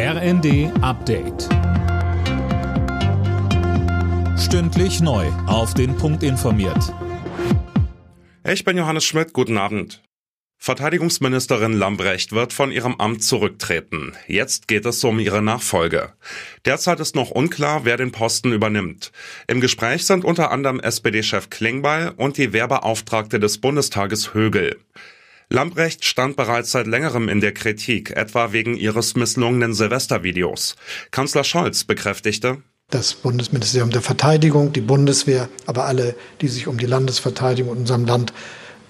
RND Update. Stündlich neu. Auf den Punkt informiert. Ich bin Johannes Schmidt. Guten Abend. Verteidigungsministerin Lambrecht wird von ihrem Amt zurücktreten. Jetzt geht es um ihre Nachfolge. Derzeit ist noch unklar, wer den Posten übernimmt. Im Gespräch sind unter anderem SPD-Chef Klingbeil und die Wehrbeauftragte des Bundestages Högel. Lambrecht stand bereits seit längerem in der Kritik, etwa wegen ihres misslungenen Silvestervideos. Kanzler Scholz bekräftigte, das Bundesministerium der Verteidigung, die Bundeswehr, aber alle, die sich um die Landesverteidigung in unserem Land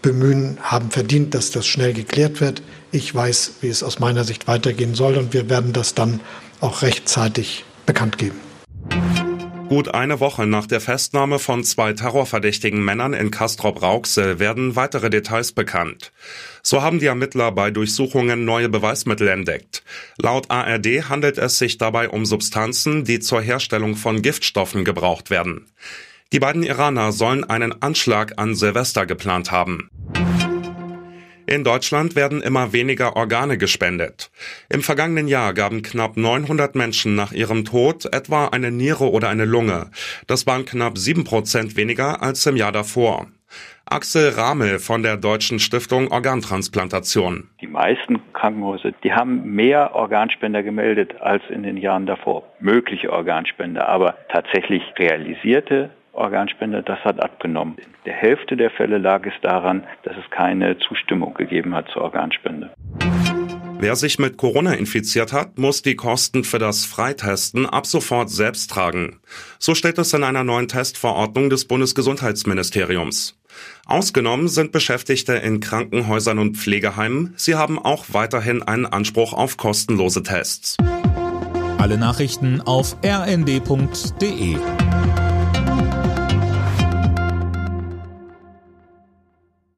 bemühen, haben verdient, dass das schnell geklärt wird. Ich weiß, wie es aus meiner Sicht weitergehen soll und wir werden das dann auch rechtzeitig bekannt geben. Gut eine Woche nach der Festnahme von zwei terrorverdächtigen Männern in Castrop-Rauxel werden weitere Details bekannt. So haben die Ermittler bei Durchsuchungen neue Beweismittel entdeckt. Laut ARD handelt es sich dabei um Substanzen, die zur Herstellung von Giftstoffen gebraucht werden. Die beiden Iraner sollen einen Anschlag an Silvester geplant haben. In Deutschland werden immer weniger Organe gespendet. Im vergangenen Jahr gaben knapp 900 Menschen nach ihrem Tod etwa eine Niere oder eine Lunge. Das waren knapp sieben Prozent weniger als im Jahr davor. Axel Ramel von der Deutschen Stiftung Organtransplantation. Die meisten Krankenhäuser, die haben mehr Organspender gemeldet als in den Jahren davor. Mögliche Organspender, aber tatsächlich realisierte Organspende, das hat abgenommen. In der Hälfte der Fälle lag es daran, dass es keine Zustimmung gegeben hat zur Organspende. Wer sich mit Corona infiziert hat, muss die Kosten für das Freitesten ab sofort selbst tragen. So steht es in einer neuen Testverordnung des Bundesgesundheitsministeriums. Ausgenommen sind Beschäftigte in Krankenhäusern und Pflegeheimen. Sie haben auch weiterhin einen Anspruch auf kostenlose Tests. Alle Nachrichten auf rnd.de